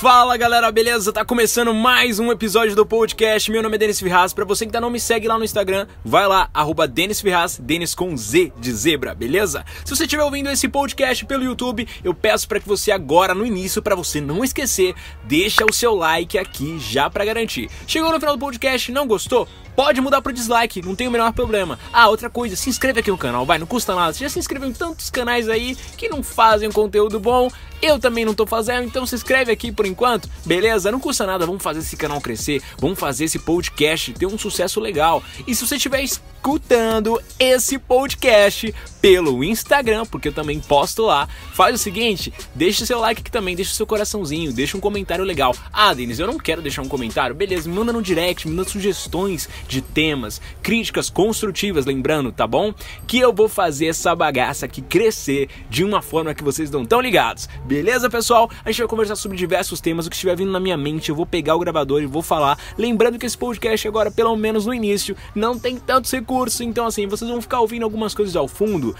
Fala galera, beleza? Tá começando mais um episódio do podcast. Meu nome é Denis Ferraz. Pra você que ainda não me segue lá no Instagram, vai lá, arroba Denis Ferraz, Denis com Z de zebra, beleza? Se você estiver ouvindo esse podcast pelo YouTube, eu peço para que você agora, no início, para você não esquecer, deixa o seu like aqui já para garantir. Chegou no final do podcast, não gostou? Pode mudar pro dislike, não tem o menor problema. Ah, outra coisa, se inscreve aqui no canal, vai, não custa nada. Você já se inscreveu em tantos canais aí que não fazem um conteúdo bom. Eu também não tô fazendo, então se inscreve aqui por enquanto, beleza? Não custa nada, vamos fazer esse canal crescer, vamos fazer esse podcast ter um sucesso legal. E se você estiver escutando esse podcast pelo Instagram, porque eu também posto lá, faz o seguinte, deixa o seu like aqui também, deixa o seu coraçãozinho, deixa um comentário legal. Ah, Denis, eu não quero deixar um comentário, beleza, me manda no direct, me manda sugestões de temas, críticas construtivas, lembrando, tá bom? Que eu vou fazer essa bagaça aqui crescer de uma forma que vocês não estão ligados. Beleza, pessoal? A gente vai conversar sobre diversos temas, o que estiver vindo na minha mente, eu vou pegar o gravador e vou falar. Lembrando que esse podcast agora, pelo menos no início, não tem tantos recursos, então assim, vocês vão ficar ouvindo algumas coisas ao fundo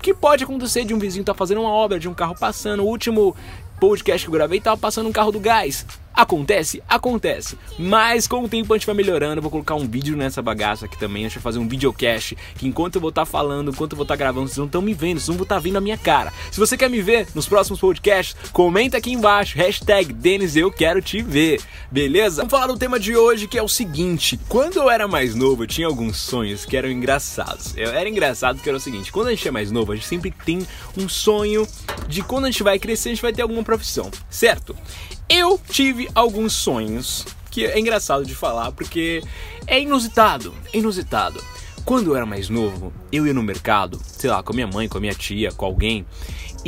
que pode acontecer de um vizinho estar tá fazendo uma obra, de um carro passando. O último podcast que eu gravei tava passando um carro do gás. Acontece? Acontece. Mas com o tempo a gente vai melhorando. Eu vou colocar um vídeo nessa bagaça aqui também. A gente vai fazer um videocast. Que enquanto eu vou estar tá falando, enquanto eu vou estar tá gravando, vocês não estão me vendo, vocês não vão estar tá vendo a minha cara. Se você quer me ver nos próximos podcasts, comenta aqui embaixo. Hashtag Denis, eu quero te ver. Beleza? Vamos falar do tema de hoje que é o seguinte. Quando eu era mais novo, eu tinha alguns sonhos que eram engraçados. Eu era engraçado que era o seguinte. Quando a gente é mais novo, a gente sempre tem um sonho de quando a gente vai crescer, a gente vai ter alguma profissão. Certo? Eu tive alguns sonhos que é engraçado de falar porque é inusitado, é inusitado. Quando eu era mais novo, eu ia no mercado, sei lá, com a minha mãe, com a minha tia, com alguém,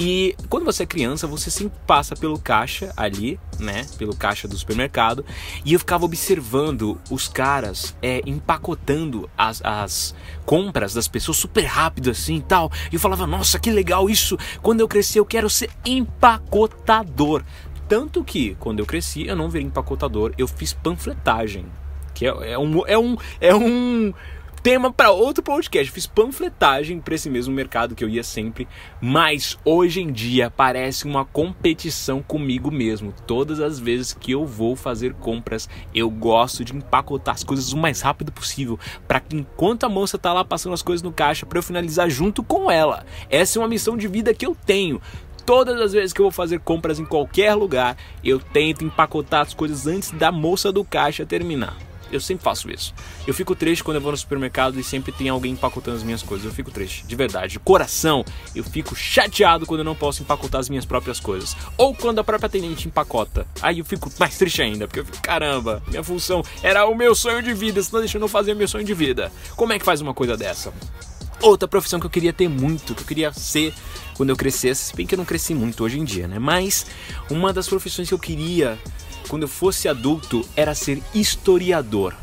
e quando você é criança, você sempre passa pelo caixa ali, né? Pelo caixa do supermercado. E eu ficava observando os caras é, empacotando as, as compras das pessoas super rápido assim e tal. E eu falava, nossa, que legal isso! Quando eu crescer, eu quero ser empacotador. Tanto que, quando eu cresci, eu não virei empacotador, eu fiz panfletagem. Que é, é um. É um. É um tema para outro podcast. Eu fiz panfletagem para esse mesmo mercado que eu ia sempre, mas hoje em dia parece uma competição comigo mesmo. Todas as vezes que eu vou fazer compras, eu gosto de empacotar as coisas o mais rápido possível, para que enquanto a moça tá lá passando as coisas no caixa, para eu finalizar junto com ela. Essa é uma missão de vida que eu tenho. Todas as vezes que eu vou fazer compras em qualquer lugar, eu tento empacotar as coisas antes da moça do caixa terminar. Eu sempre faço isso. Eu fico triste quando eu vou no supermercado e sempre tem alguém empacotando as minhas coisas. Eu fico triste, de verdade. De coração, eu fico chateado quando eu não posso empacotar as minhas próprias coisas. Ou quando a própria atendente empacota. Aí eu fico mais triste ainda, porque eu fico, caramba, minha função era o meu sonho de vida, você não deixando eu fazer o meu sonho de vida. Como é que faz uma coisa dessa? Outra profissão que eu queria ter muito, que eu queria ser quando eu crescesse, se bem que eu não cresci muito hoje em dia, né? Mas uma das profissões que eu queria quando eu fosse adulto era ser historiador.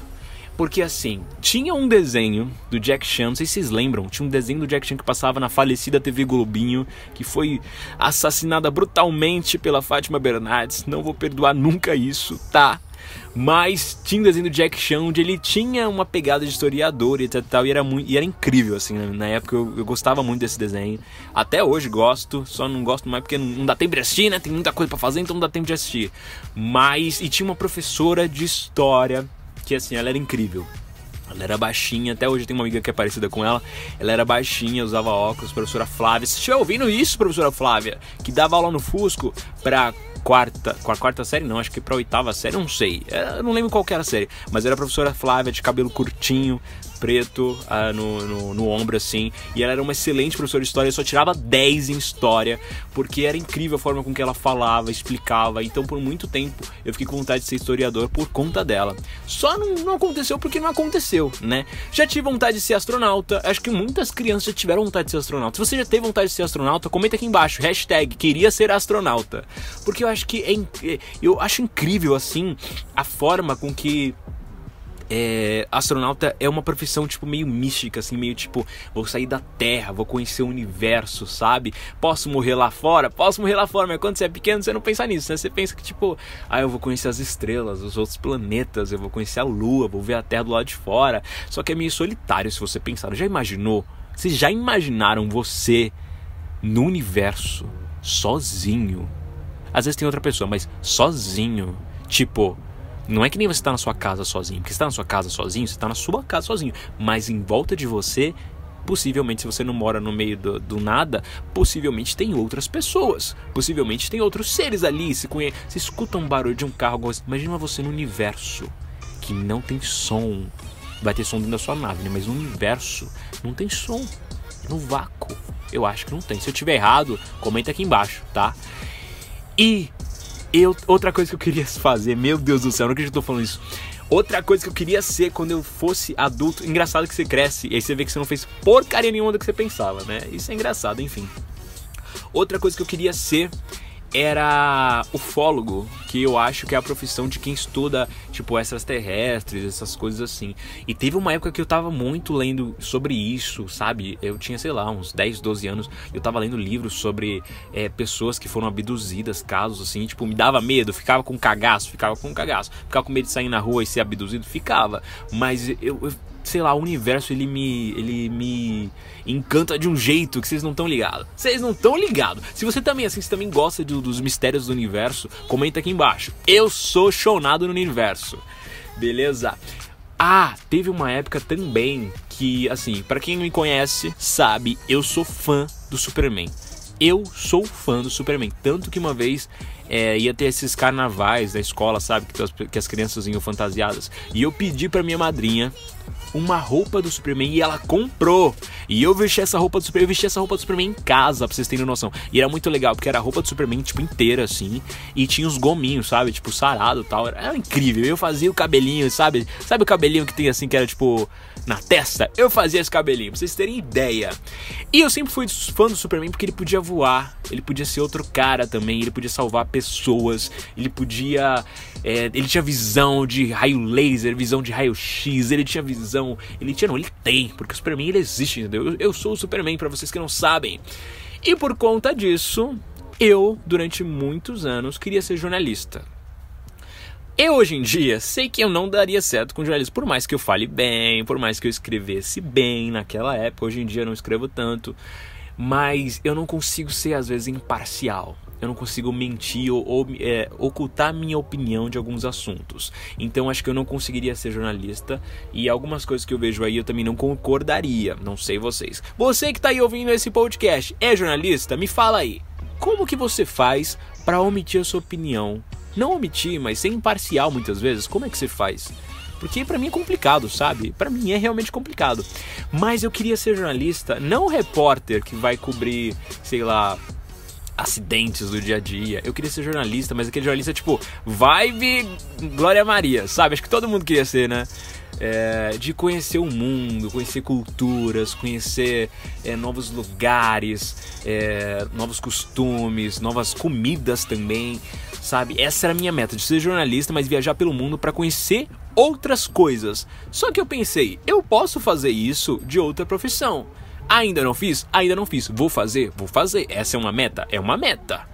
Porque assim, tinha um desenho do Jack Chan, não sei se vocês lembram, tinha um desenho do Jack Chan que passava na falecida TV Globinho, que foi assassinada brutalmente pela Fátima Bernardes. Não vou perdoar nunca isso, tá? Mas tinha um desenho do Jack Chan onde ele tinha uma pegada de historiador e tal, e era, muito, e era incrível, assim, né? na época eu, eu, gostava muito desse desenho. Até hoje gosto, só não gosto mais porque não, não dá tempo de assistir, né? Tem muita coisa para fazer, então não dá tempo de assistir. Mas, e tinha uma professora de história que, assim, ela era incrível. Ela era baixinha, até hoje tem uma amiga que é parecida com ela. Ela era baixinha, usava óculos, professora Flávia. Você estiver ouvindo isso, professora Flávia, que dava aula no Fusco pra quarta, com a quarta série não, acho que pra oitava série, não sei, é, eu não lembro qual era a série, mas era a professora Flávia de cabelo curtinho, preto uh, no, no, no, ombro assim. E ela era uma excelente professora de história, só tirava 10 em história, porque era incrível a forma com que ela falava, explicava. Então, por muito tempo, eu fiquei com vontade de ser historiador por conta dela. Só não, não aconteceu porque não aconteceu, né? Já tive vontade de ser astronauta, acho que muitas crianças já tiveram vontade de ser astronauta. Se você já teve vontade de ser astronauta, comenta aqui embaixo, hashtag queria ser astronauta. Porque eu acho que é, eu acho incrível assim a forma com que é, astronauta é uma profissão tipo meio mística, assim, meio tipo, vou sair da Terra, vou conhecer o universo, sabe? Posso morrer lá fora? Posso morrer lá fora, mas quando você é pequeno você não pensa nisso, né? Você pensa que tipo, ah, eu vou conhecer as estrelas, os outros planetas, eu vou conhecer a Lua, vou ver a Terra do lado de fora. Só que é meio solitário se você pensar. Já imaginou? Vocês já imaginaram você no universo sozinho? às vezes tem outra pessoa, mas sozinho. Tipo, não é que nem você está na sua casa sozinho, porque você está na sua casa sozinho, você está na sua casa sozinho, mas em volta de você, possivelmente, se você não mora no meio do, do nada, possivelmente tem outras pessoas, possivelmente tem outros seres ali. Se, conhe... se escuta um barulho de um carro, imagina você no universo que não tem som. Vai ter som dentro da sua nave, né? mas no universo não tem som. No vácuo, eu acho que não tem. Se eu tiver errado, comenta aqui embaixo, tá? E eu, outra coisa que eu queria fazer, meu Deus do céu, não acredito que eu tô falando isso. Outra coisa que eu queria ser quando eu fosse adulto, engraçado que você cresce e aí você vê que você não fez porcaria nenhuma do que você pensava, né? Isso é engraçado, enfim. Outra coisa que eu queria ser era ufólogo, que eu acho que é a profissão de quem estuda, tipo, extraterrestres, essas coisas assim. E teve uma época que eu tava muito lendo sobre isso, sabe? Eu tinha, sei lá, uns 10, 12 anos, eu tava lendo livros sobre é, pessoas que foram abduzidas, casos assim, tipo, me dava medo, ficava com cagaço, ficava com cagaço, ficava com medo de sair na rua e ser abduzido, ficava. Mas eu, eu sei lá, o universo ele me ele me encanta de um jeito que vocês não estão ligados. Vocês não estão ligados. Se você também assim, também gosta de, dos mistérios do universo, comenta aqui embaixo. Eu sou chonado no universo. Beleza? Ah, teve uma época também que, assim, para quem me conhece, sabe, eu sou fã do Superman. Eu sou fã do Superman. Tanto que uma vez é, ia ter esses carnavais da escola, sabe? Que as, que as crianças iam fantasiadas. E eu pedi pra minha madrinha uma roupa do Superman e ela comprou. E eu vesti essa roupa do Superman, eu vesti essa roupa do Superman em casa, pra vocês terem noção. E era muito legal, porque era a roupa do Superman, tipo, inteira, assim. E tinha os gominhos, sabe? Tipo, sarado e tal. Era incrível. Eu fazia o cabelinho, sabe? Sabe o cabelinho que tem assim, que era tipo na testa? Eu fazia esse cabelinho, pra vocês terem ideia. E eu sempre fui fã do Superman porque ele podia voar, ele podia ser outro cara também, ele podia salvar pessoas, ele podia. É, ele tinha visão de raio laser, visão de raio X, ele tinha visão. Ele tinha, não, ele tem, porque o Superman ele existe, entendeu? Eu, eu sou o Superman, para vocês que não sabem. E por conta disso, eu, durante muitos anos, queria ser jornalista. Eu hoje em dia sei que eu não daria certo com jornalismo, por mais que eu fale bem, por mais que eu escrevesse bem naquela época, hoje em dia eu não escrevo tanto, mas eu não consigo ser às vezes imparcial. Eu não consigo mentir ou, ou é, ocultar minha opinião de alguns assuntos. Então acho que eu não conseguiria ser jornalista e algumas coisas que eu vejo aí eu também não concordaria. Não sei vocês. Você que está aí ouvindo esse podcast é jornalista? Me fala aí. Como que você faz para omitir a sua opinião não omitir, mas ser imparcial muitas vezes, como é que você faz? Porque para mim é complicado, sabe? Para mim é realmente complicado. Mas eu queria ser jornalista, não repórter que vai cobrir, sei lá, acidentes do dia a dia. Eu queria ser jornalista, mas aquele jornalista tipo vibe Glória Maria, sabe? Acho que todo mundo queria ser, né? É, de conhecer o mundo, conhecer culturas, conhecer é, novos lugares, é, novos costumes, novas comidas também sabe? Essa era a minha meta, de ser jornalista, mas viajar pelo mundo para conhecer outras coisas. Só que eu pensei, eu posso fazer isso de outra profissão. Ainda não fiz? Ainda não fiz. Vou fazer? Vou fazer. Essa é uma meta? É uma meta.